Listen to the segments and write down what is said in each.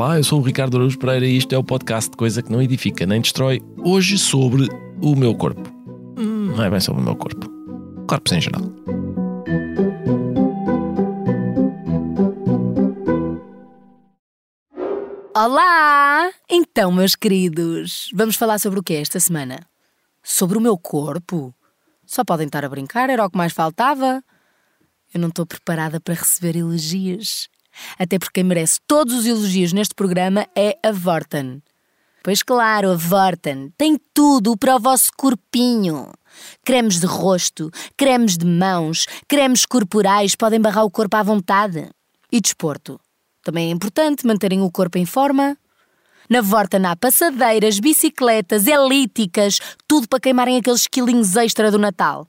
Olá, eu sou o Ricardo Araújo Pereira e isto é o podcast Coisa que não edifica nem destrói. Hoje sobre o meu corpo. Hum, não é bem sobre o meu corpo. Corpos em geral. Olá! Então, meus queridos, vamos falar sobre o que é esta semana? Sobre o meu corpo? Só podem estar a brincar, era o que mais faltava. Eu não estou preparada para receber elogios. Até porque quem merece todos os elogios neste programa é a Vorten. Pois claro, a Vorten tem tudo para o vosso corpinho. Cremes de rosto, cremes de mãos, cremes corporais podem barrar o corpo à vontade. E desporto? Também é importante manterem o corpo em forma. Na Vorten há passadeiras, bicicletas, elípticas, tudo para queimarem aqueles quilinhos extra do Natal.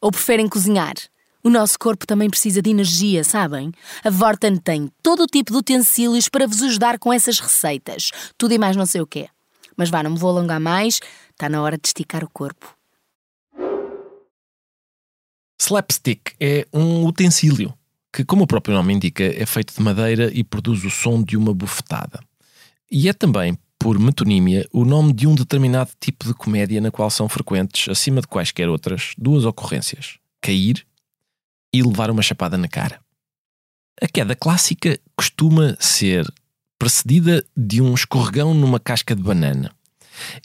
Ou preferem cozinhar? O nosso corpo também precisa de energia, sabem? A Vorten tem todo o tipo de utensílios para vos ajudar com essas receitas. Tudo e mais não sei o quê. Mas vá, não me vou alongar mais, está na hora de esticar o corpo. Slapstick é um utensílio que, como o próprio nome indica, é feito de madeira e produz o som de uma bufetada. E é também, por metonímia, o nome de um determinado tipo de comédia na qual são frequentes, acima de quaisquer outras, duas ocorrências: cair e levar uma chapada na cara. A queda clássica costuma ser precedida de um escorregão numa casca de banana.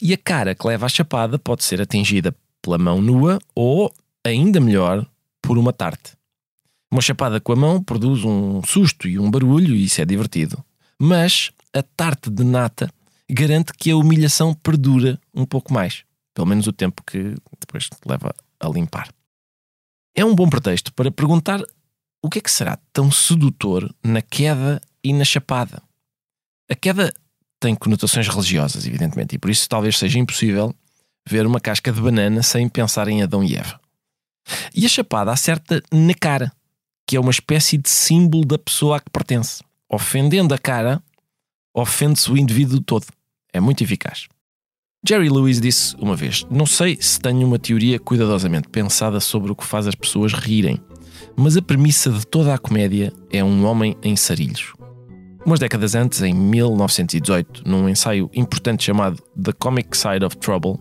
E a cara que leva a chapada pode ser atingida pela mão nua ou, ainda melhor, por uma tarte. Uma chapada com a mão produz um susto e um barulho, e isso é divertido. Mas a tarte de nata garante que a humilhação perdura um pouco mais. Pelo menos o tempo que depois leva a limpar é um bom pretexto para perguntar o que é que será tão sedutor na queda e na chapada. A queda tem conotações religiosas, evidentemente, e por isso talvez seja impossível ver uma casca de banana sem pensar em Adão e Eva. E a chapada acerta na cara, que é uma espécie de símbolo da pessoa a que pertence. Ofendendo a cara, ofende-se o indivíduo todo. É muito eficaz. Jerry Lewis disse uma vez: Não sei se tenho uma teoria cuidadosamente pensada sobre o que faz as pessoas rirem, mas a premissa de toda a comédia é um homem em sarilhos. Umas décadas antes, em 1918, num ensaio importante chamado The Comic Side of Trouble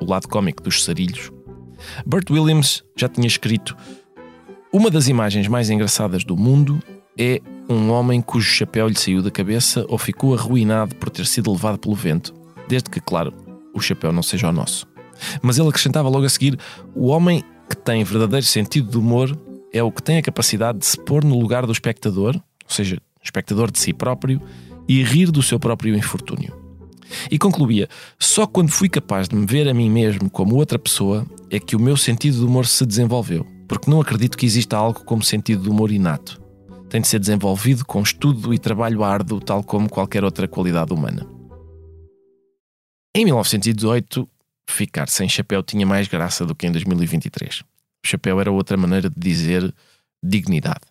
o lado cómico dos sarilhos, Burt Williams já tinha escrito: Uma das imagens mais engraçadas do mundo é um homem cujo chapéu lhe saiu da cabeça ou ficou arruinado por ter sido levado pelo vento, desde que, claro, o chapéu não seja o nosso. Mas ele acrescentava logo a seguir: o homem que tem verdadeiro sentido de humor é o que tem a capacidade de se pôr no lugar do espectador, ou seja, espectador de si próprio, e rir do seu próprio infortúnio. E concluía: só quando fui capaz de me ver a mim mesmo como outra pessoa é que o meu sentido de humor se desenvolveu, porque não acredito que exista algo como sentido de humor inato. Tem de ser desenvolvido com estudo e trabalho árduo, tal como qualquer outra qualidade humana. Em 1918, ficar sem chapéu tinha mais graça do que em 2023. O chapéu era outra maneira de dizer dignidade.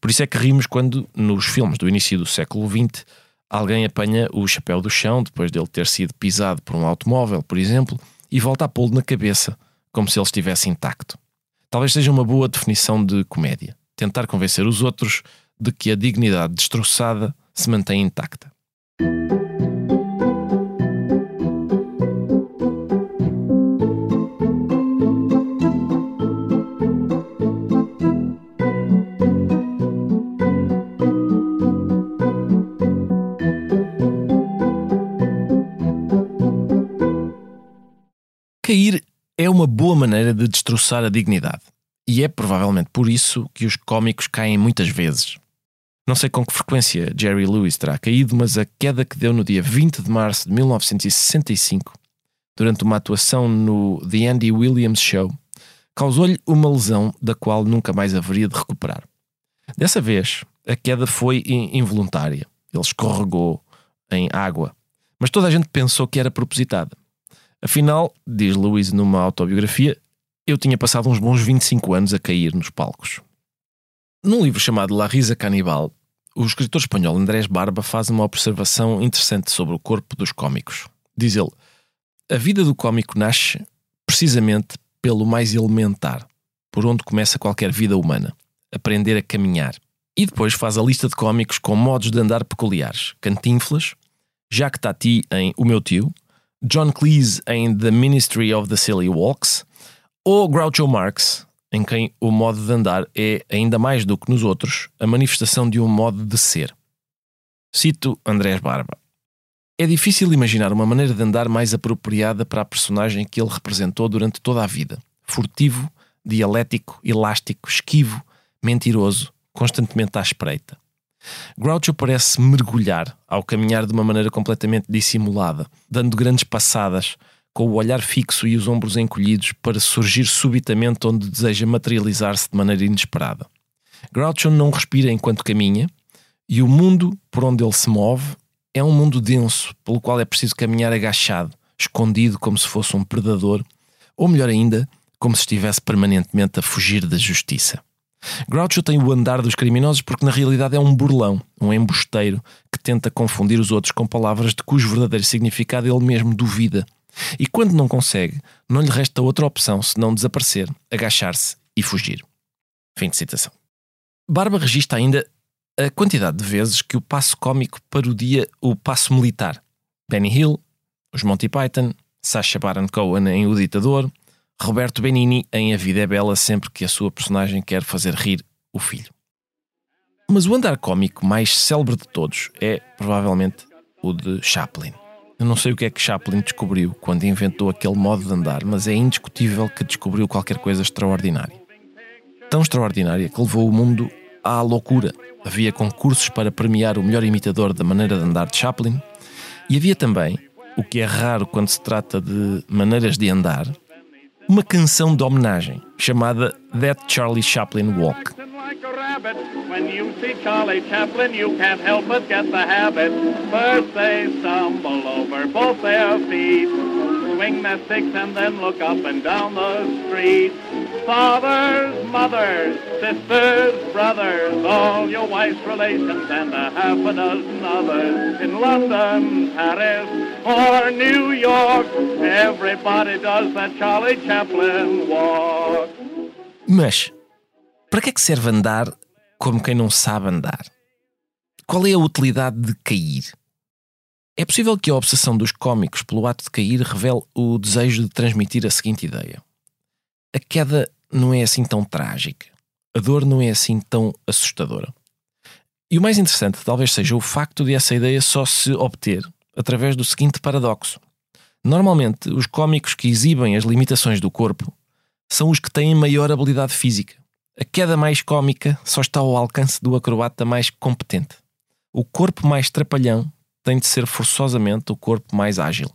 Por isso é que rimos quando, nos filmes do início do século XX, alguém apanha o chapéu do chão depois dele ter sido pisado por um automóvel, por exemplo, e volta a pô-lo na cabeça, como se ele estivesse intacto. Talvez seja uma boa definição de comédia. Tentar convencer os outros de que a dignidade destroçada se mantém intacta. É uma boa maneira de destroçar a dignidade. E é provavelmente por isso que os cómicos caem muitas vezes. Não sei com que frequência Jerry Lewis terá caído, mas a queda que deu no dia 20 de março de 1965, durante uma atuação no The Andy Williams Show, causou-lhe uma lesão da qual nunca mais haveria de recuperar. Dessa vez, a queda foi involuntária. Ele escorregou em água, mas toda a gente pensou que era propositada. Afinal, diz Lewis numa autobiografia, eu tinha passado uns bons 25 anos a cair nos palcos. Num livro chamado La Risa Canibal, o escritor espanhol Andrés Barba faz uma observação interessante sobre o corpo dos cómicos. Diz ele: A vida do cómico nasce precisamente pelo mais elementar, por onde começa qualquer vida humana, aprender a caminhar. E depois faz a lista de cómicos com modos de andar peculiares. Cantinflas, Jacques Tati em O Meu Tio, John Cleese em The Ministry of the Silly Walks, ou Groucho Marx, em quem o modo de andar é, ainda mais do que nos outros, a manifestação de um modo de ser. Cito Andrés Barba. É difícil imaginar uma maneira de andar mais apropriada para a personagem que ele representou durante toda a vida. Furtivo, dialético, elástico, esquivo, mentiroso, constantemente à espreita. Groucho parece mergulhar ao caminhar de uma maneira completamente dissimulada, dando grandes passadas, com o olhar fixo e os ombros encolhidos para surgir subitamente onde deseja materializar-se de maneira inesperada. Groucho não respira enquanto caminha, e o mundo por onde ele se move é um mundo denso, pelo qual é preciso caminhar agachado, escondido como se fosse um predador, ou melhor ainda, como se estivesse permanentemente a fugir da justiça. Groucho tem o andar dos criminosos porque na realidade é um burlão, um embusteiro que tenta confundir os outros com palavras de cujo verdadeiro significado ele mesmo duvida. E quando não consegue, não lhe resta outra opção senão desaparecer, agachar-se e fugir. Fim de citação. Barba registra ainda a quantidade de vezes que o passo cómico parodia o passo militar. Benny Hill, os Monty Python, Sacha Baron Cohen em O Ditador, Roberto Benini em A Vida é Bela sempre que a sua personagem quer fazer rir o filho. Mas o andar cómico mais célebre de todos é, provavelmente, o de Chaplin. Eu não sei o que é que Chaplin descobriu quando inventou aquele modo de andar, mas é indiscutível que descobriu qualquer coisa extraordinária. Tão extraordinária que levou o mundo à loucura. Havia concursos para premiar o melhor imitador da maneira de andar de Chaplin e havia também, o que é raro quando se trata de maneiras de andar, uma canção de homenagem chamada That Charlie Chaplin Walk. Swing and then look up and down the street. Fathers, mothers, sisters, brothers, all your wife's relations and a half a dozen others in London, Paris, or New York. Everybody does Charlie Chaplin walk. Mas, para que é que serve andar como quem não sabe andar? Qual é a utilidade de cair? É possível que a obsessão dos cómicos pelo ato de cair revele o desejo de transmitir a seguinte ideia a queda não é assim tão trágica. A dor não é assim tão assustadora. E o mais interessante talvez seja o facto de essa ideia só se obter através do seguinte paradoxo. Normalmente, os cómicos que exibem as limitações do corpo são os que têm maior habilidade física. A queda mais cómica só está ao alcance do acrobata mais competente. O corpo mais trapalhão tem de ser forçosamente o corpo mais ágil.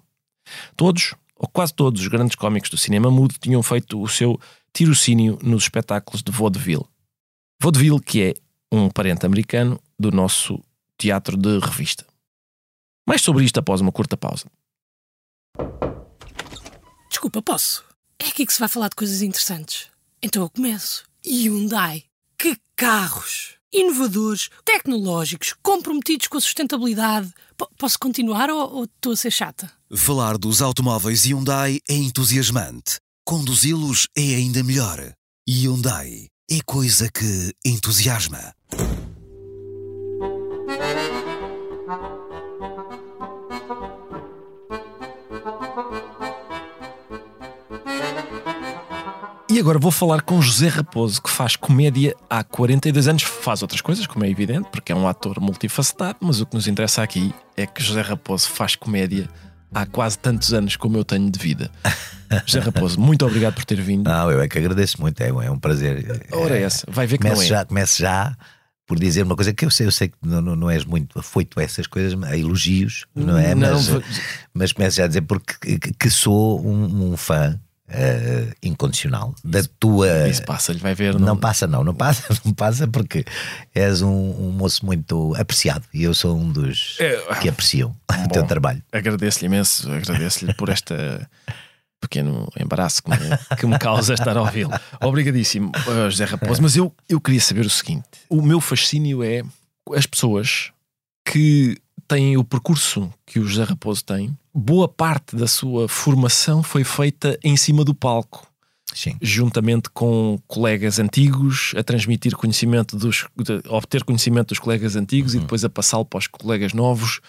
Todos, ou quase todos os grandes cómicos do cinema mudo tinham feito o seu tirocínio nos espetáculos de vaudeville. Vaudeville, que é um parente americano do nosso teatro de revista. Mais sobre isto após uma curta pausa. Desculpa, posso? É aqui que se vai falar de coisas interessantes. Então eu começo. Hyundai. Que carros! Inovadores, tecnológicos, comprometidos com a sustentabilidade. P posso continuar ou estou a ser chata? Falar dos automóveis Hyundai é entusiasmante. Conduzi-los é ainda melhor. Hyundai é coisa que entusiasma. E agora vou falar com José Raposo, que faz comédia há 42 anos, faz outras coisas, como é evidente, porque é um ator multifacetado, mas o que nos interessa aqui é que José Raposo faz comédia há quase tantos anos como eu tenho de vida. José Raposo, muito obrigado por ter vindo. Não, eu é que agradeço muito, é, é um prazer. Ora, é essa, vai ver que comece não é. Já, comece já por dizer uma coisa que eu sei, eu sei que não, não, não és muito afoito a essas coisas, a elogios, não é? Não, mas, vou- mas começo já a dizer porque que, sou um, um fã eh, incondicional da tua. Isso passa-lhe, vai ver. Não passa, não, não passa, não passa porque és um, um moço muito apreciado e eu sou um dos É, que apreciam o teu bom. trabalho. Agradeço-lhe imenso, agradeço-lhe por este pequeno embaraço que me, que me causa estar a ouvi-lo. Obrigadíssimo, uh, José Raposo. Mas eu, eu queria saber o seguinte: o meu fascínio é as pessoas que têm o percurso que o José Raposo tem. Boa parte da sua formação foi feita em cima do palco. Sim. juntamente com colegas antigos, a transmitir conhecimento dos, de, obter conhecimento dos colegas antigos Uhum. e depois a passá-lo para os colegas novos.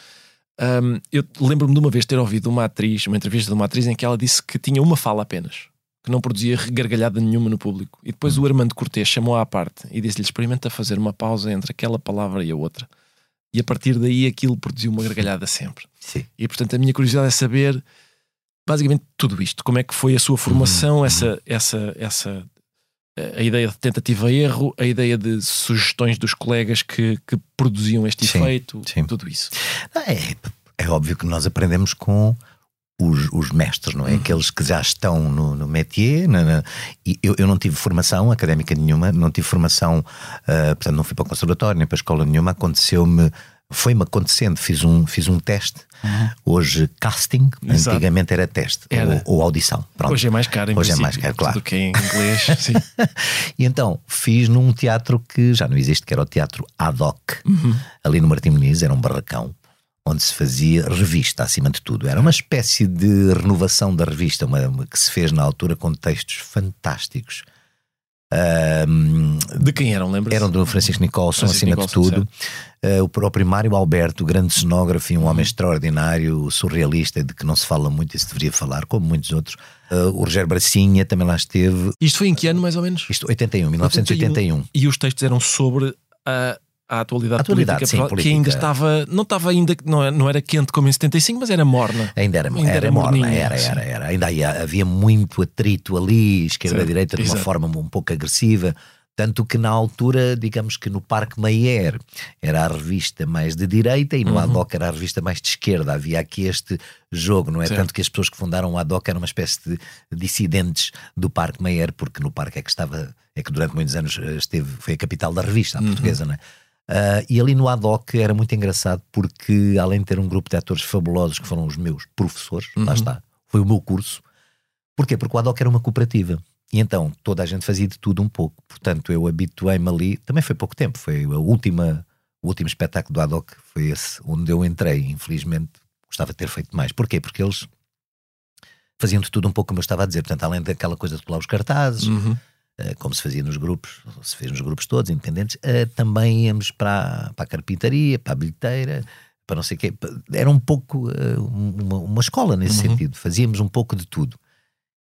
Um, eu lembro-me de uma vez ter ouvido uma atriz, uma entrevista de uma atriz em que ela disse que tinha uma fala apenas, que não produzia gargalhada nenhuma no público. E depois o Armando Cortês chamou-a à parte e disse-lhe: experimenta fazer uma pausa entre aquela palavra e a outra. E a partir daí aquilo produziu uma gargalhada sempre. Sim. E portanto a minha curiosidade é saber basicamente tudo isto. Como é que foi a sua formação, Uhum, essa, essa, essa eh, a ideia de tentativa erro, a ideia de sugestões dos colegas que, que produziam este Sim, efeito, sim. tudo isso. É, é óbvio que nós aprendemos com os, os mestres, não é? Aqueles que já estão no, no métier. na- na- e eu, eu não tive formação académica nenhuma, não tive formação, ah, portanto, não fui para o conservatório nem para a escola nenhuma. Aconteceu-me, foi-me acontecendo, fiz um, fiz um teste. Hoje, casting, Exato. antigamente era teste Era. Ou, ou audição. Pronto. Hoje é mais caro, em Hoje é mais caro, claro. Do que em inglês. sim. E então fiz num teatro que já não existe, que era o Teatro Ad hoc, Uhum. ali no Martim Muniz, era um barracão, onde se fazia revista acima de tudo. Era uma espécie de renovação da revista, uma, que se fez na altura com textos fantásticos. Ahm, De quem eram, lembra-se? eram do Francisco Nicolson, Francisco acima Nicolson, de tudo. Uh, o próprio Mário Alberto, grande cenógrafo e um homem extraordinário, surrealista, de que não se fala muito e se deveria falar, como muitos outros. Uh, o Rogério Bracinha também lá esteve. Isto foi em que ano, mais ou menos? Isto, 81, 1981. E os textos eram sobre a, a atualidade, Atualidade, política, sim, que política. ainda estava, não estava ainda, não era, não era quente como em 75, mas era morna. Ainda era, Ainda era, era morna, era, era, era. Ainda havia, havia muito atrito ali, esquerda-direita, de uma exato. forma um pouco agressiva. Tanto que na altura, digamos que no Parque Mayer era a revista mais de direita e no Uhum. Ad hoc era a revista mais de esquerda. Havia aqui este jogo, não é? Tanto que as pessoas que fundaram o Ad hoc eram uma espécie de dissidentes do Parque Mayer, porque no Parque é que estava, é que durante muitos anos eh, esteve, foi a capital da revista, a Uhum. portuguesa, não é? Ah, e ali no Ad hoc era muito engraçado porque, além de ter um grupo de atores fabulosos que foram os meus professores, lá está, foi o meu curso. Porquê? Porque o Ad hoc era uma cooperativa. E então toda a gente fazia de tudo um pouco. Portanto, eu habituei-me ali. Também foi pouco tempo, foi a última, o último espetáculo do Ad hoc, foi esse onde eu entrei. Infelizmente, gostava de ter feito mais. Porquê? Porque eles faziam de tudo um pouco como eu estava a dizer. Portanto, além daquela coisa de colar os cartazes, Uhum. Eh, como se fazia nos grupos, se fez nos grupos todos, independentes, eh, também íamos para, para a carpintaria, para a bilheteira, para não sei o quê. Era um pouco eh, uma, uma escola nesse Uhum. sentido, fazíamos um pouco de tudo.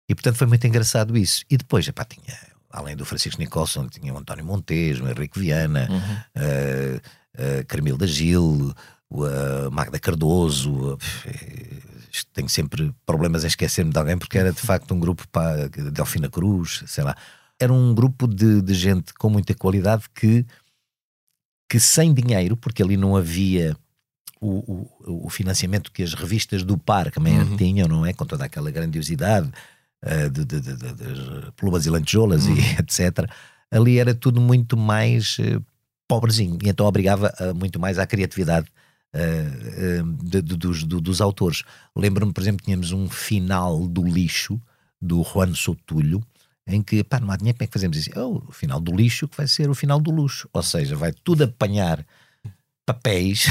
E portanto foi muito engraçado isso. E depois, epá, tinha, além do Francisco Nicolson, tinha o António Montes, o Henrique Viana, Uhum. eh, Carmilda Gil, eh, Magda Cardoso. tenho sempre problemas em esquecer-me de alguém porque era de facto um grupo para Delfina Cruz, sei lá. Era um grupo de, de gente com muita qualidade que, que sem dinheiro, porque ali não havia o, o, o financiamento que as revistas do par também Uhum. tinham, não é? Com toda aquela grandiosidade eh, de, de, de, de- das plumas e lantejoulas Uhum. e etc. Ali era tudo muito mais eh, pobrezinho e então obrigava eh, muito mais à criatividade eh, eh, de- de- dos, do- dos autores. Lembro-me, por exemplo, tínhamos um final do lixo do Juan Sotulho em que, pá, não há dinheiro, como é que fazemos isso? Oh, o final do lixo que vai ser o final do luxo. Ou seja, vai tudo apanhar papéis,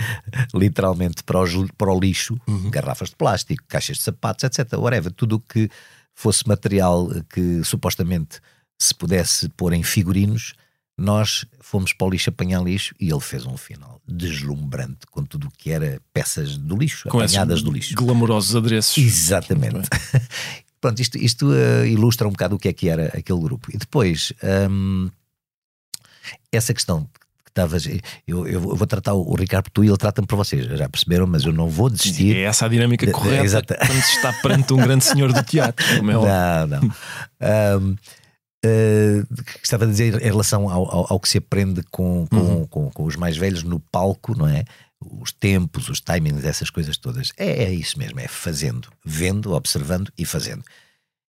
literalmente, para, os, para o lixo, garrafas de plástico, caixas de sapatos, etc. Whatever, tudo o que fosse material que supostamente se pudesse pôr em figurinos, nós fomos para o lixo apanhar lixo e ele fez um final deslumbrante com tudo o que era peças do lixo, Com apanhadas do lixo. glamourosos adereços. Exatamente. Pronto, isto, isto eh, ilustra um bocado o que é que era aquele grupo. E depois, hum, essa questão que estavas. Eu, eu vou tratar o Ricardo por tu e ele trata-me por vocês, já perceberam, mas eu não vou desistir. É essa a dinâmica De- correta exata- quando se está perante um grande senhor do teatro. Como é óbvio. Não, não. Ahm, eh, estava a dizer em relação ao, ao- ao que se aprende com, com, Uhum. com, com os mais velhos no palco, não é? Os tempos, os timings, essas coisas todas. É, é isso mesmo, é fazendo, vendo, observando e fazendo.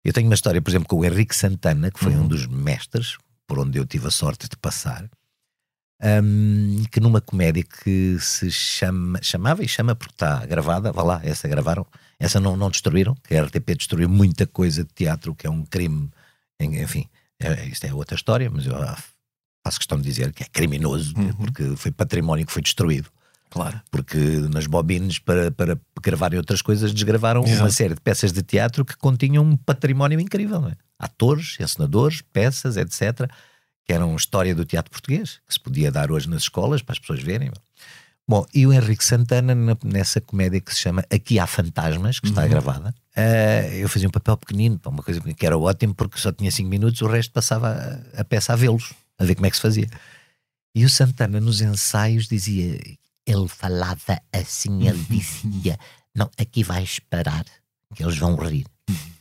Eu tenho uma história, por exemplo, com o Henrique Santana, que foi Uhum. um dos mestres, por onde eu tive a sorte de passar, ahm, que numa comédia que se chama, chamava e chama porque está gravada, vá lá, essa gravaram, essa não, não destruíram, que a RTP destruiu muita coisa de teatro, que é um crime, enfim, é, isto é outra história, mas eu ah, faço questão de dizer que é criminoso, Uhum. porque foi património que foi destruído. Claro. Porque nas bobines, para, para gravarem outras coisas, desgravaram uma série de peças de teatro que continham um património incrível, é? atores, encenadores, peças, etc., que eram história do teatro português, que se podia dar hoje nas escolas para as pessoas verem. Bom, e o Henrique Santana, nessa comédia que se chama Aqui há Fantasmas, que está uhum. gravada, uh, eu fazia um papel pequenino, uma coisa que era ótimo porque só tinha 5 minutos, o resto passava a, a peça a vê-los, a ver como é que se fazia. E o Santana nos ensaios dizia, ele falava assim, ele dizia: Não, aqui vais parar, que eles vão rir.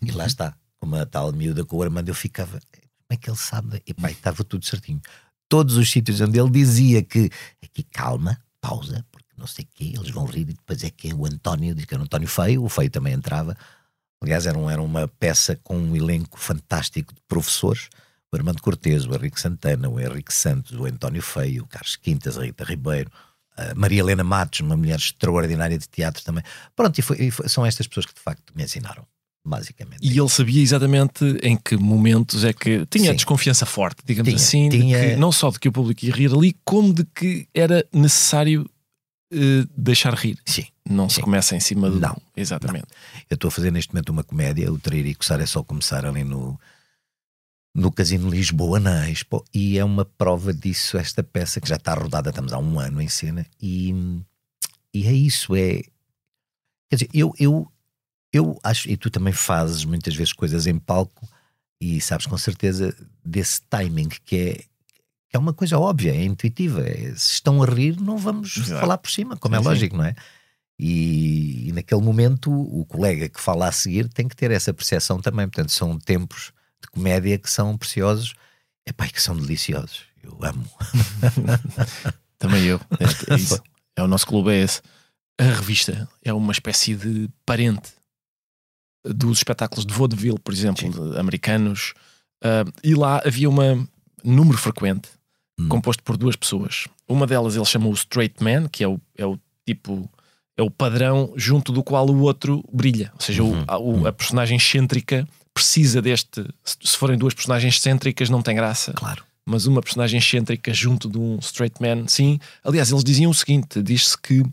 E lá está, como a tal miúda com o Armando, eu ficava, como é que ele sabe? E pá, estava tudo certinho. Todos os sítios onde ele dizia que aqui calma, pausa, porque não sei o quê, eles vão rir e depois é que o António, diz que era o António Feio, o Feio também entrava. Aliás, era, um, era uma peça com um elenco fantástico de professores. O Armando Cortes, o Henrique Santana, o Henrique Santos, o António Feio, o Carlos Quintas, a Rita Ribeiro, Maria Helena Matos, uma mulher extraordinária de teatro também. Pronto, e, foi, e foi, são estas pessoas que de facto me ensinaram basicamente. E ele sabia exatamente em que momentos é que tinha Sim. desconfiança forte, digamos tinha, assim, tinha... Que, não só de que o público ia rir ali, como de que era necessário uh, deixar rir. Sim. Não Sim. se começa em cima do. Não. Exatamente. Não. Eu estou a fazer neste momento uma comédia, o Trair e Coçar é só começar ali no. No Casino Lisboa, na Expo, e é uma prova disso, esta peça que já está rodada, estamos há um ano em cena, e, e é isso, é. Quer dizer, eu, eu eu acho, e tu também fazes muitas vezes coisas em palco e sabes com certeza desse timing que é, que é uma coisa óbvia, é intuitiva. É, se estão a rir, não vamos Exato. falar por cima, como é sim, é lógico, sim. não é? E, e, naquele momento o colega que fala a seguir tem que ter essa percepção também. Portanto, são tempos de comédia que são preciosos é pai que são deliciosos. Eu amo. também eu. É, é, isso. é o nosso clube, é esse. A revista é uma espécie de parente dos espetáculos de vaudeville, por exemplo, americanos, uh, e lá havia um número frequente hum. composto por duas pessoas. Uma delas ele chamou o straight man, que é o, é o tipo, é o padrão junto do qual o outro brilha. Ou seja, uhum. o, a, o, a, personagem excêntrica precisa deste. Se forem duas personagens excêntricas, não tem graça. Claro. Mas uma personagem excêntrica junto de um straight man, sim. Aliás, eles diziam o seguinte: diz-se que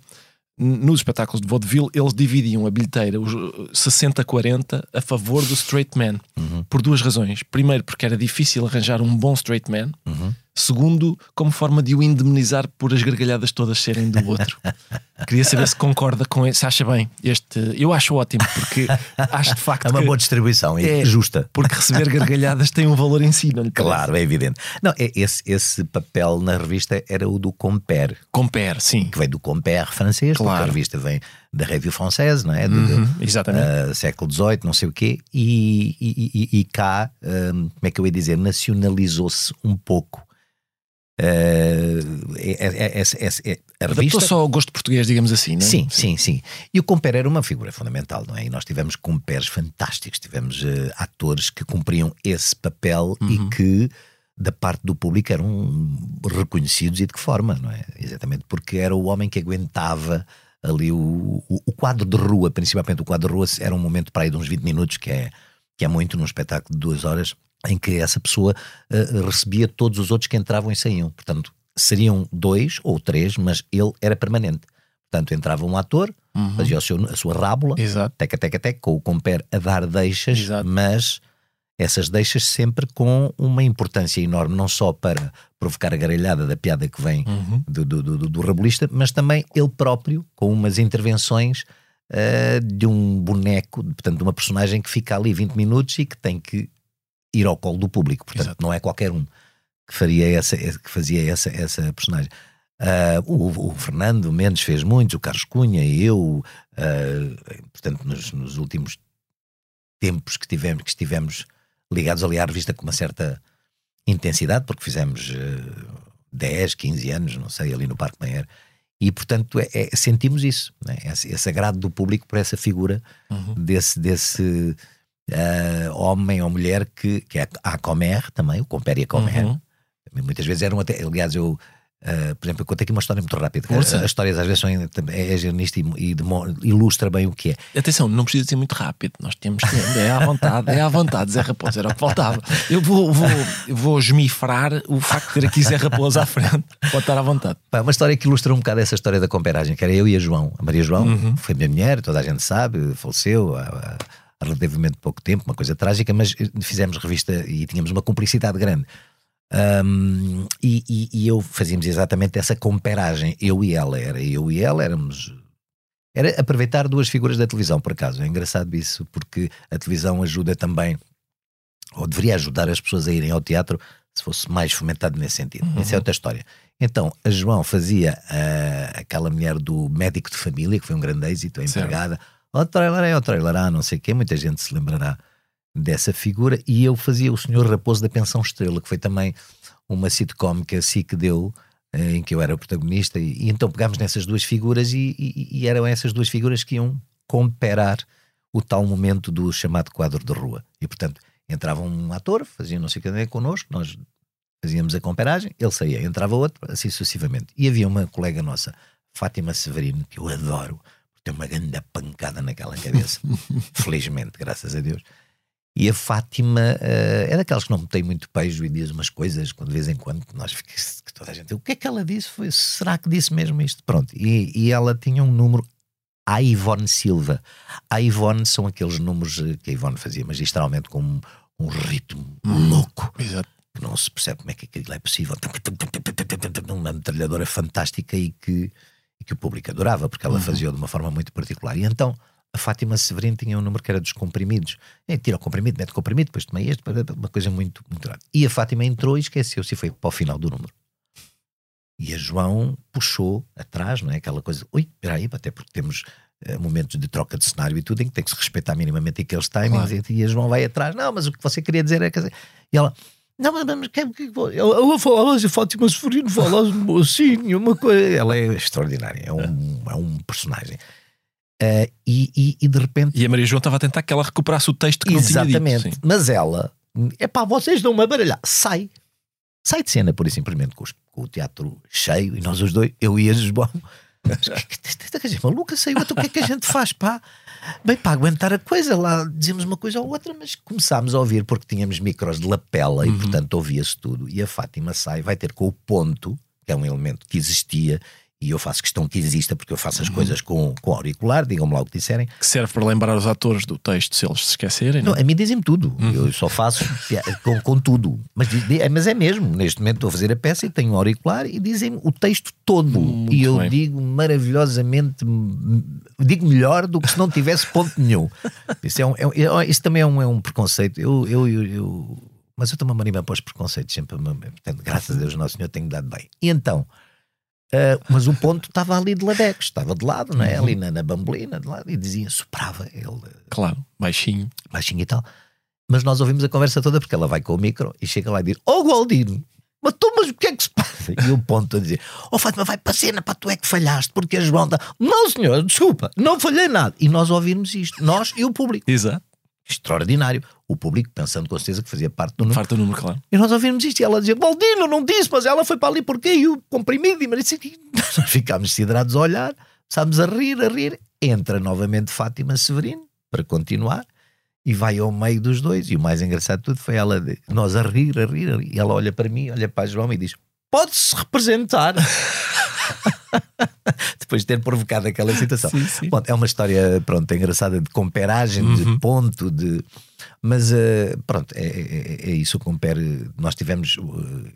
nos espetáculos de vaudeville, eles dividiam a bilheteira 60-40 a favor do straight man. Uhum. Por duas razões. Primeiro, porque era difícil arranjar um bom straight man. Uhum. Segundo, como forma de o indemnizar por as gargalhadas todas serem do outro. Queria saber se concorda com isso, se acha bem. Este, eu acho ótimo, porque acho de facto. É uma boa distribuição é, justa. Porque receber gargalhadas tem um valor em si, não lhe Claro, é evidente. Não, é, esse, esse papel na revista era o do Compère. Compère, sim. Que vem do Compère francês, claro. porque a revista vem da Revue Française, não é? Uhum, exatamente. Uh, século XVIII, não sei o quê. E, e, e, e cá, um, como é que eu ia dizer, nacionalizou-se um pouco Uh, é, é, é, a revista... só ao gosto português, digamos assim, não é? Sim, sim, sim. E o Comper era uma figura fundamental, não é? E nós tivemos Compers fantásticos, tivemos uh, atores que cumpriam esse papel uhum. e que, da parte do público, eram reconhecidos e de que forma, não é? Exatamente porque era o homem que aguentava ali o, o, o quadro de rua, principalmente o quadro de rua, era um momento para aí de uns 20 minutos, que é, que é muito num espetáculo de duas horas em que essa pessoa uh, recebia todos os outros que entravam e saíam. Portanto, seriam dois ou três, mas ele era permanente. Portanto, entrava um ator, uhum. fazia seu, a sua rábula, Exato. teca, teca, teca, com o compère a dar deixas, Exato. mas essas deixas sempre com uma importância enorme, não só para provocar a garelhada da piada que vem uhum. do, do, do, do rabulista, mas também ele próprio, com umas intervenções uh, de um boneco, portanto, de uma personagem que fica ali 20 minutos e que tem que ir ao colo do público. Portanto, Exato. não é qualquer um que, faria essa, que fazia essa, essa personagem. Uh, o, o, Fernando Mendes fez muitos, o Carlos Cunha e eu, uh, portanto, nos, nos, últimos tempos que tivemos, que estivemos ligados ali à revista com uma certa intensidade, porque fizemos uh, 10, 15 anos, não sei, ali no Parque Mayer, e portanto é, é, sentimos isso, né? esse, esse, agrado do público por essa figura uhum. desse, desse uh, homem ou mulher que, que é a comer também, o compere e a comer. Uhum. Muitas vezes eram até, aliás, eu. Uh, por exemplo, eu conto aqui uma história muito rápida. As, as histórias às vezes são é, é jornalista e, e ilustra bem o que é. Atenção, não precisa ser muito rápido. Nós temos tempo. É à vontade, é à vontade. Zé Raposo era o que faltava. Eu vou, vou, vou esmifrar o facto de ter aqui Zé Raposo à frente. Pode estar à vontade. Pá, uma história que ilustra um bocado essa história da comperagem, que era eu e a João. A Maria João uhum. foi minha mulher, toda a gente sabe, faleceu há, relativamente pouco tempo, uma coisa trágica, mas fizemos revista e tínhamos uma cumplicidade grande. Um, e, e, e, eu fazíamos exatamente essa comparagem, eu e ela, era eu e ela, éramos. Era aproveitar duas figuras da televisão, por acaso. É engraçado isso, porque a televisão ajuda também, ou deveria ajudar as pessoas a irem ao teatro se fosse mais fomentado nesse sentido. Uhum. Essa é outra história. Então, a João fazia uh, aquela mulher do médico de família, que foi um grande êxito, a empregada. Ó, trailer é o trailer, ah, não sei o quê, muita gente se lembrará dessa figura. E eu fazia o Senhor Raposo da Pensão Estrela, que foi também uma sitcom que a SIC deu, uh, em que eu era o protagonista. E, e então pegámos nessas duas figuras e, e, e, eram essas duas figuras que iam comparar o tal momento do chamado quadro de rua. E, portanto, entrava um ator, fazia não sei o que connosco, nós Fazíamos a comparagem, ele saía, entrava outro, assim sucessivamente. E havia uma colega nossa, Fátima Severino, que eu adoro, tem uma grande pancada naquela cabeça. Felizmente, graças a Deus. E a Fátima uh, é daquelas que não tem muito pejo e diz umas coisas de vez em quando nós que toda a gente o que é que ela disse? Foi, será que disse mesmo isto? Pronto. E, e ela tinha um número a Ivone Silva. A Ivone são aqueles números eh, que a Ivone fazia magistralmente com um, um ritmo hum, louco. Exato que não se percebe como é que aquilo é possível. Uma metralhadora fantástica e que, e que o público adorava, porque ela uhum. fazia de uma forma muito particular. E então a Fátima Severino tinha um número que era dos comprimidos. É, tira o comprimido, mete o comprimido, depois tomei este, uma coisa muito, muito grande. E a Fátima entrou e esqueceu-se e foi para o final do número. E a João puxou atrás, não é? Aquela coisa, ui, espera aí, até porque temos uh, momentos de troca de cenário e tudo em que tem que se respeitar minimamente aqueles timings. Claro. E, e a João vai atrás, não, mas o que você queria dizer é que. E ela, não, mas, mas que, que, ela fala, a Fátima Severino fala assim, uma coisa. Ela é extraordinária, é um, é um personagem. Uh, e, e, e, de repente. E a Maria João estava a tentar que ela recuperasse o texto que Exatamente. não tinha dito. Mas ela, é pá, vocês dão uma baralhar. Sai. Sai de cena, por e simplesmente, com, os, com, o teatro cheio e nós os dois, eu e a Esta gente maluca saiu, então o que é que a gente faz, pá? Bem, para aguentar a coisa, lá dizíamos uma coisa ou outra, mas começámos a ouvir porque tínhamos micros de lapela uhum. e, portanto, ouvia-se tudo. E a Fátima sai, vai ter com o ponto, que é um elemento que existia e eu faço questão que exista porque eu faço as uhum. coisas com, com auricular, digam-me lá o que disserem. Que serve para lembrar os atores do texto se eles se esquecerem. Não, não a mim dizem-me tudo, uhum. eu só faço com, com tudo. Mas, mas é mesmo, neste momento estou a fazer a peça e tenho um auricular e dizem-me o texto todo. Muito e eu bem. digo maravilhosamente, digo melhor do que se não tivesse ponto nenhum. Isso, é um, é, isso também é um, é um preconceito. Eu, eu, eu, eu mas eu estou-me a manimar para os preconceitos sempre. Portanto, graças a Deus, Nosso Senhor tem-me dado bem. E então. Uh, mas o ponto estava ali de ladex, estava de lado, não é? Uhum. ali na, na bambolina, de lado, e dizia, soprava ele. Claro, baixinho. Baixinho e tal. Mas nós ouvimos a conversa toda porque ela vai com o micro e chega lá e diz: Oh Gualdino, mas tu, mas o que é que se passa? E o ponto a dizer: Oh Fátima, vai para a cena, para tu é que falhaste, porque a João. Tá... Não, senhor, desculpa, não falhei nada. E nós ouvimos isto, nós e o público. Exato extraordinário. O público pensando com certeza que fazia parte do número. Parte do número, claro. E nós ouvimos isto e ela dizia: Baldino, não disse, mas ela foi para ali porque e o comprimido. E mas nós ficámos siderados a olhar, estávamos a rir, a rir. Entra novamente Fátima Severino para continuar e vai ao meio dos dois. E o mais engraçado de tudo foi ela, de, nós a rir, a rir, a rir. E ela olha para mim, olha para João e diz: Pode-se representar. Depois de ter provocado aquela situação. Sim, sim. Bom, é uma história, pronto, engraçada de comperagem, uhum. de ponto, de. Mas uh, pronto, é, é, é, isso o compere. Nós tivemos. Uh,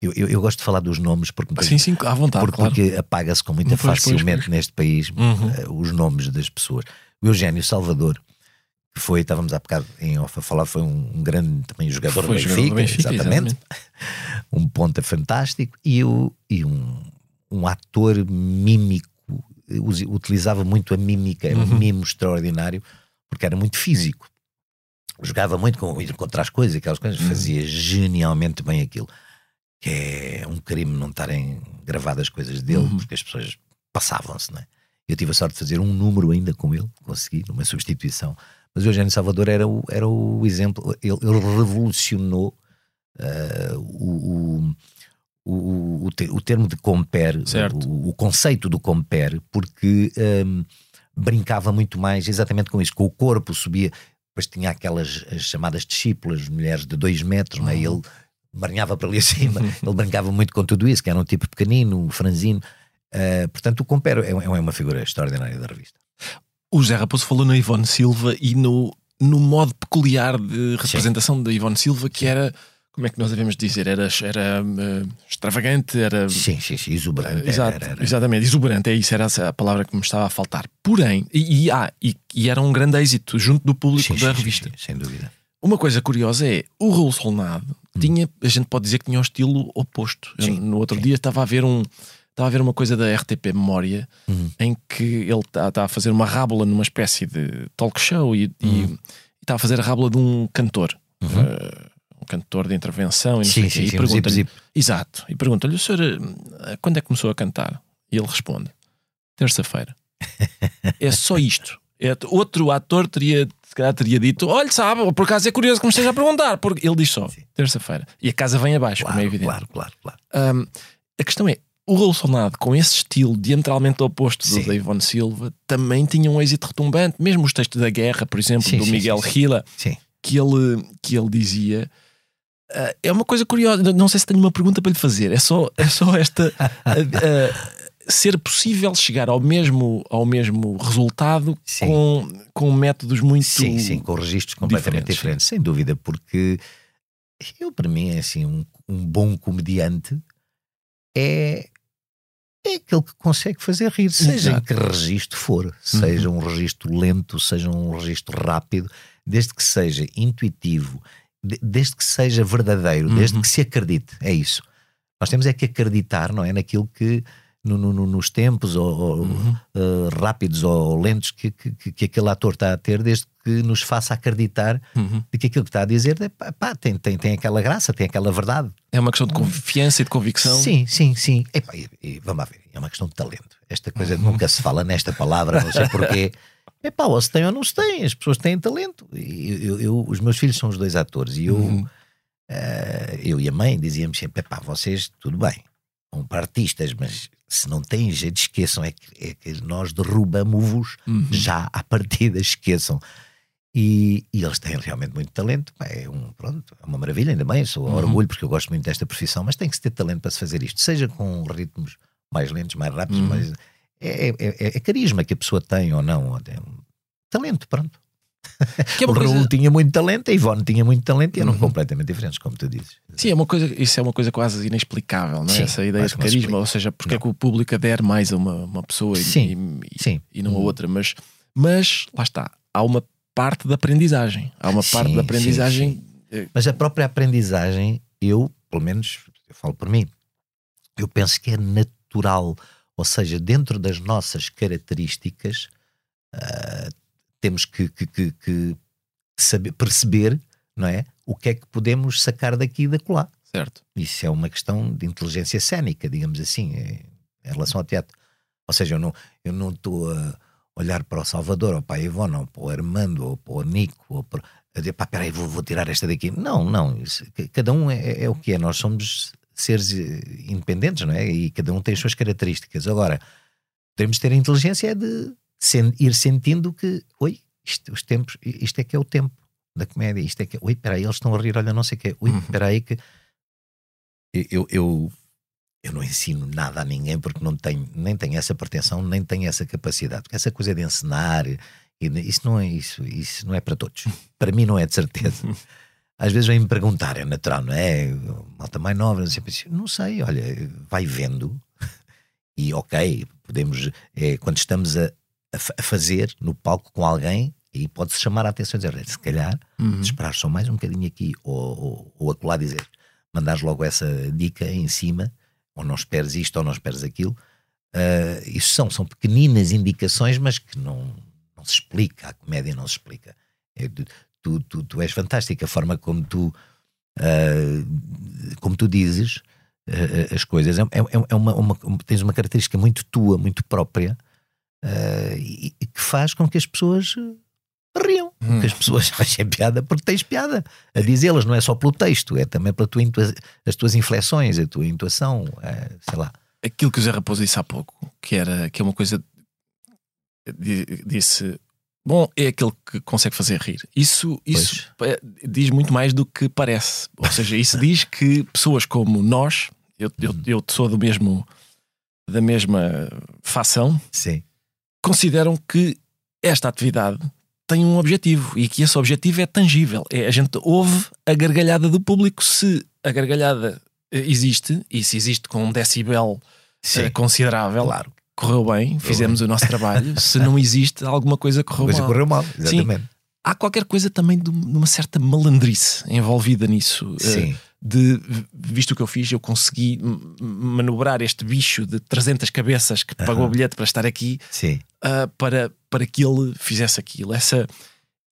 eu, eu, eu, gosto de falar dos nomes porque, sim, sim, à vontade, porque, claro. porque apaga-se com muita facilmente neste país uhum. uh, os nomes das pessoas. O Eugênio Salvador, que foi, estávamos há bocado em off a falar, foi um, um grande também jogador, do Benfica, jogador do Benfica exatamente. exatamente. um ponta fantástico e, o, e um, um ator mímico, utilizava muito a mímica, era um uhum. mimo extraordinário, porque era muito físico. Jogava muito com, contra as coisas, aquelas coisas, uhum. fazia genialmente bem aquilo. Que é um crime não estarem gravadas as coisas dele, uhum. porque as pessoas passavam-se, não é? Eu tive a sorte de fazer um número ainda com ele, consegui, numa substituição. Mas o Eugênio Salvador era o, era o exemplo, ele, ele revolucionou uh, o, o o, o, o termo de compare, o, o, conceito do compare, porque um, brincava muito mais exatamente com isso, com o corpo, subia, depois tinha aquelas chamadas discípulas, mulheres de dois metros, uhum. né? ele marinhava para ali acima, ele brincava muito com tudo isso, que era um tipo pequenino, franzino. Uh, portanto, o Compere é, é uma figura extraordinária da revista. O Zé Raposo falou na Ivone Silva e no, no modo peculiar de representação da Ivone Silva, que era, como é que nós devemos dizer? Era, era uh, extravagante, era. Sim, sim, sim, exuberante. Exato, era, era. Exatamente, exuberante, é isso, era a palavra que me estava a faltar. Porém, e, e, ah, e, e era um grande êxito junto do público Sim, da sim, revista. sim, sem dúvida. Uma coisa curiosa é, o Raul Solnado tinha, a gente pode dizer que tinha um estilo oposto. Eu, no outro dia estava a ver um estava a ver uma coisa da RTP Memória Uhum. em que ele está a fazer uma rábula numa espécie de talk show e Uhum. está a fazer a rábula de um cantor. eh, um cantor de intervenção e Sim, sim, e um pergunta-lhe, exato, e pergunta-lhe, o senhor eh, quando é que começou a cantar? E ele responde, terça-feira. é só isto. É, outro ator teria, se calhar teria dito, olha, sabe, por acaso é curioso que me esteja a perguntar, porque ele diz só, terça-feira. E a casa vem abaixo, como é Claro, evidente. claro, claro, claro. Hum, a questão é, o Raul Solnado, com esse estilo diametralmente oposto do da Ivone Silva, também tinha um êxito retumbante. Mesmo os textos da guerra, por exemplo, Sim, do sim, Miguel Sim. que ele, que ele dizia. É uma coisa curiosa, não sei se tenho uma pergunta para lhe fazer. É só, é só esta. ah, ser possível chegar ao mesmo, ao mesmo resultado Sim. com, com métodos muito. Sim, sim, com registros completamente diferentes, diferentes, sem dúvida, porque eu, para mim, é assim, um, um bom comediante é, é aquele que consegue fazer rir, seja Exato. em que registro for, seja um registro lento, seja um registro rápido, desde que seja intuitivo, desde que seja verdadeiro, desde Uhum. que se acredite, é isso. Nós temos é que acreditar, não é? Naquilo que. no- no- no- nos tempos ou, ou, Uhum. eh, rápidos ou lentos que, que, que- que aquele ator está a ter, desde que nos faça acreditar Uhum. de que aquilo que está a dizer é, pá, tem, tem, tem aquela graça, tem aquela verdade. É uma questão de confiança e de convicção. Sim, sim, sim. Epá, e, e vamos lá ver, é uma questão de talento. Esta coisa nunca se fala nesta palavra, não sei porquê. É pá, ou se tem ou não se tem, as pessoas têm talento. E eu, eu- os meus filhos são os dois atores e eu, Uhum. eh, eu e a mãe dizíamos sempre: pá, vocês, tudo bem, são para artistas, mas se não têm jeito, esqueçam. É que, é que nós derrubamos-vos Uhum. já à partida, esqueçam. E, e eles têm realmente muito talento. É, um, pronto, é uma maravilha, ainda bem, sou Uhum. orgulho porque eu gosto muito desta profissão, mas tem que se ter talento para se fazer isto, seja com ritmos mais lentos, mais rápidos, Uhum. mais. É, é, é- é carisma que a pessoa tem ou não. tem um talento, pronto. Que é o uma coisa- Raul tinha muito talento, a Ivone tinha muito talento e eram Uhum. completamente diferentes, como tu dizes. Sim, é uma coisa, isso é uma coisa quase inexplicável, não é? Sim, Essa ideia de não carisma, explica. ou seja, porque é que o público adere mais a uma, uma pessoa e- Sim, e, sim. e não a outra, mas, mas lá está, há uma parte da aprendizagem, há uma parte Sim, da sim, aprendizagem eh, Mas a própria aprendizagem, eu, pelo menos, eu falo por mim, eu penso que é natural. Ou seja, dentro das nossas características, ah, temos que, que- que- que saber, perceber não é? o que é que podemos sacar daqui e da colar. certo. Isso é uma questão de inteligência cénica, digamos assim, é- em relação ao teatro. Ou seja, eu não eu não estou a olhar para o Salvador, ou para a Ivone, ou para o Armando, ou para o Nico, ou para, a dizer, pá, peraí, vou, vou tirar esta daqui. Não, não, isso- ca- cada um é, é o que é, nós somos seres eh, independentes, não é? E cada um tem as suas características. Agora, temos de ter a inteligência é de ir sentindo que, oi, isto, os tempos, isto é que é o tempo da comédia, isto é que, oi, peraí, eles estão a rir, olha, não sei o quê, ui, Uhum. peraí que eu, eu, eu não ensino nada a ninguém porque não tenho, nem tenho essa pretensão, nem tenho essa capacidade. Porque essa coisa de ensinar, isso não é isso, isso não é para todos. Para mim não é de certeza. Às vezes vêm-me perguntar, é natural, não é? Malta mais nova, não sei, não sei, olha, vai vendo e ok, podemos, é, quando estamos a, a fa- a fazer no palco com alguém, e pode-se chamar a atenção e dizer, "Olha, se calhar Uhum. esperar só mais um bocadinho aqui, ou, ou, ou acolá dizer, mandares logo essa dica em cima, ou não esperes isto, ou não esperes aquilo. Ah, isso são, são pequeninas indicações, mas que não, não se explica, a comédia não se explica. É tu, tu, tu és fantástica, a forma como tu, ah, como tu dizes ah, as coisas, é, é- é uma, uma- tens uma característica muito tua, muito própria, ah, e, e que faz com que as pessoas riam, Hum. que as pessoas achem piada porque tens piada a dizê-las, não é só pelo texto, é também pela tua as tuas inflexões, a tua intuação, é, sei lá. Aquilo que o Zé Raposo disse há pouco, que, era, que é uma coisa. di- Disse. Bom, é aquele que consegue fazer rir. Isso, isso diz muito mais do que parece. Ou seja, isso diz que pessoas como nós, eu, eu, eu sou do mesmo, da mesma facção, Sim, consideram que esta atividade tem um objetivo e que esse objetivo é tangível. É a gente ouve a gargalhada do público. Se a gargalhada eh, existe e se existe com um decibel eh, considerável, Claro. Correu bem, fizemos o nosso trabalho. se não existe, alguma coisa correu Coisa mal. correu mal, exatamente. Há qualquer coisa também de uma certa malandrice envolvida nisso. eh, Sim. de visto o que eu fiz, eu consegui manobrar este bicho de 300 cabeças que pagou o bilhete para estar aqui Sim. ah, para, para que ele fizesse aquilo. Essa,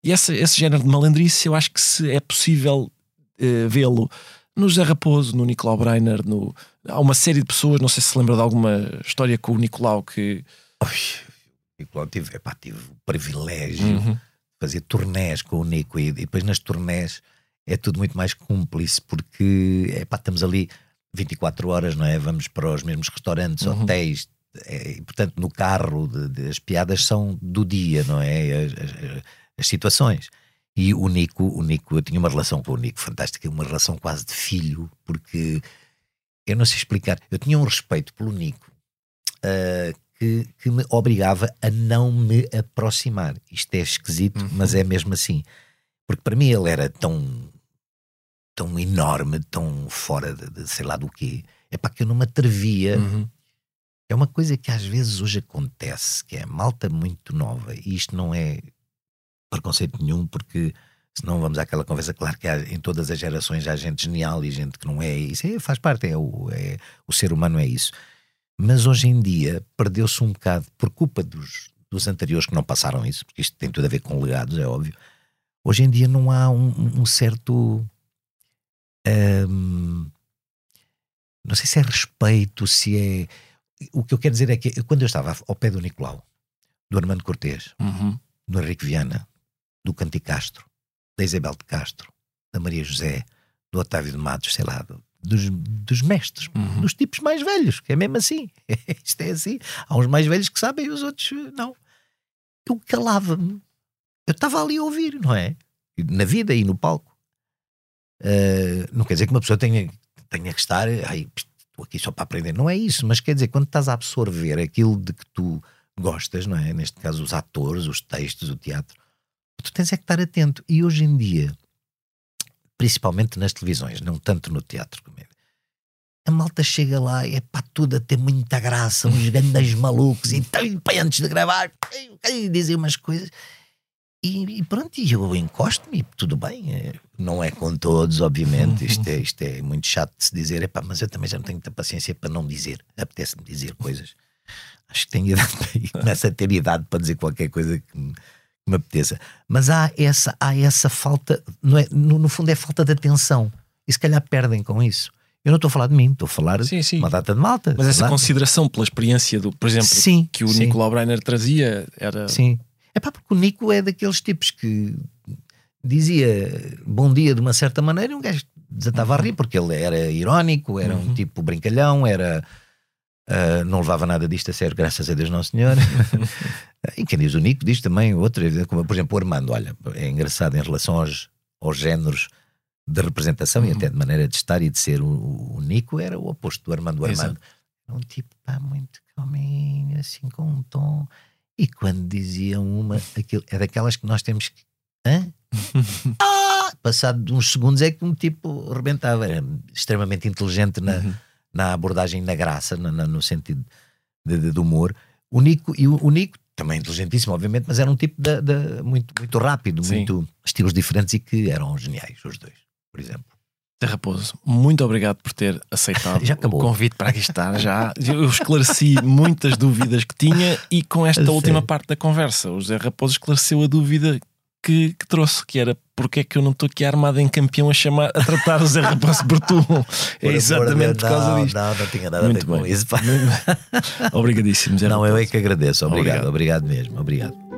e essa, esse género de malandrice, eu acho que se é possível eh, vê-lo no José Raposo, no Nicolau Breiner, no, há uma série de pessoas, não sei se se lembra de alguma história com o Nicolau que. Nicolau, tive, epá, tive o privilégio Uhum. de fazer turnés com o Nico e, e depois nas turnés é tudo muito mais cúmplice porque epá, estamos ali 24 horas, não é? Vamos para os mesmos restaurantes, Uhum. hotéis, é, e, portanto no carro de- de- as piadas são do dia, não é? As, as- as situações. E o Nico, o Nico, eu tinha uma relação com o Nico fantástica, uma relação quase de filho, porque eu não sei explicar, eu tinha um respeito pelo Nico ah, que, que me obrigava a não me aproximar. Isto é esquisito, Uhum. mas é mesmo assim. Porque para mim ele era tão tão enorme, tão fora de, de sei lá do quê. É para que eu não me atrevia. Uhum. É uma coisa que às vezes hoje acontece, que é malta muito nova, e isto não é preconceito nenhum, porque senão vamos àquela conversa, claro que há, em todas as gerações há gente genial e gente que não é, isso é, faz parte, é o, é, o ser humano é isso. Mas hoje em dia perdeu-se um bocado, por culpa dos, dos anteriores que não passaram isso, porque isto tem tudo a ver com legados, é óbvio. Hoje em dia não há um, um certo. hum, não sei se é respeito, se é. O que eu quero dizer é que quando eu estava ao pé do Nicolau, do Armando Cortês, Uhum. do Henrique Viana, do Canti Castro, da Isabel de Castro, da Maria José, do Otávio de Matos, sei lá, do- dos, dos mestres, Uhum. dos tipos mais velhos, que é mesmo assim. Isto é assim. Há uns mais velhos que sabem e os outros não. Eu calava-me. Eu estava ali a ouvir, não é? Na vida e no palco. Eh, não quer dizer que uma pessoa tenha, tenha que estar, ai, estou aqui só para aprender. Não é isso, mas quer dizer, quando estás a absorver aquilo de que tu gostas, não é? Neste caso, os atores, os textos, o teatro, tu tens é que estar atento. E hoje em dia, principalmente nas televisões, não tanto no teatro, como é, a malta chega lá e é para tudo a ter muita graça, uns grandes malucos, e pá, antes de gravar, e dizer umas coisas. E, e pronto, e eu encosto-me, e tudo bem. é, não é com todos, obviamente. Isto é, isto é muito chato de se dizer, epá, mas eu também já não tenho muita paciência para não dizer. Apetece-me dizer coisas. Acho que tenho idade para começo a ter idade para dizer qualquer coisa que me, me apeteça. Mas há essa, há essa falta, não é, no, no fundo é falta de atenção. E se calhar perdem com isso. Eu não estou a falar de mim, estou a falar Sim, sim. de uma data de malta. Mas essa lá. consideração pela experiência do, por exemplo, Sim, que o sim. Nicolau Breiner trazia era. Sim. É pá, porque o Nico é daqueles tipos que dizia bom dia de uma certa maneira e um gajo desatava a rir porque ele era irónico, era um tipo brincalhão, era. Ah, não levava nada disto a sério, graças a Deus, não senhor. e quem diz o Nico diz também outra, como por exemplo o Armando. Olha, é engraçado em relação aos, aos géneros de representação e até de maneira de estar e de ser. O, o Nico era o oposto do Armando. O. Armando era um tipo pá, muito calminho, assim com um tom. E quando diziam uma, aquilo, é daquelas que nós temos que. Hã? ah! Passado uns segundos é que um tipo rebentava. Era extremamente inteligente na, Uhum. Na abordagem na graça, na- na- no sentido de, de- de humor. O Nico, e o, o Nico, também inteligentíssimo, obviamente, mas era um tipo da- da- muito, muito rápido, Sim. muito estilos diferentes e que eram geniais, os dois, por exemplo. Zé Raposo, muito obrigado por ter aceitado Já o convite para aqui estar. Já eu esclareci muitas dúvidas que tinha e com esta última sério? parte da conversa, o Zé Raposo esclareceu a dúvida que, que trouxe, que era porque é que eu não estou aqui armado em campeão a chamar a tratar o Zé Raposo por tu. É exatamente por causa não, disto. Não, não tinha nada a Muito ver com bem. isso. pá. Obrigadíssimo, Zé Não, eu é que agradeço. Obrigado, Obrigado. obrigado mesmo. Obrigado.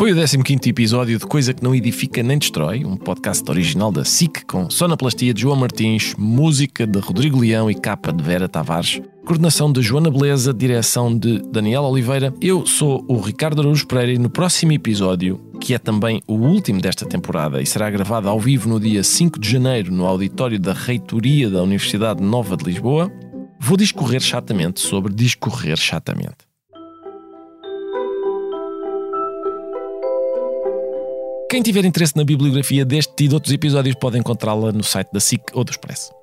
Foi o 15 episódio de Coisa que Não Edifica Nem Destrói, um podcast original da SIC com sonoplastia de João Martins, música de Rodrigo Leão e capa de Vera Tavares, coordenação de Joana Beleza, direção de Daniel Oliveira. Eu sou o Ricardo Araújo Pereira e no próximo episódio, que é também o último desta temporada e será gravado ao vivo no dia 5 de janeiro no auditório da Reitoria da Universidade Nova de Lisboa, vou discorrer chatamente sobre discorrer chatamente. Quem tiver interesse na bibliografia deste e de outros episódios pode encontrá-la no site da SIC ou do Expresso.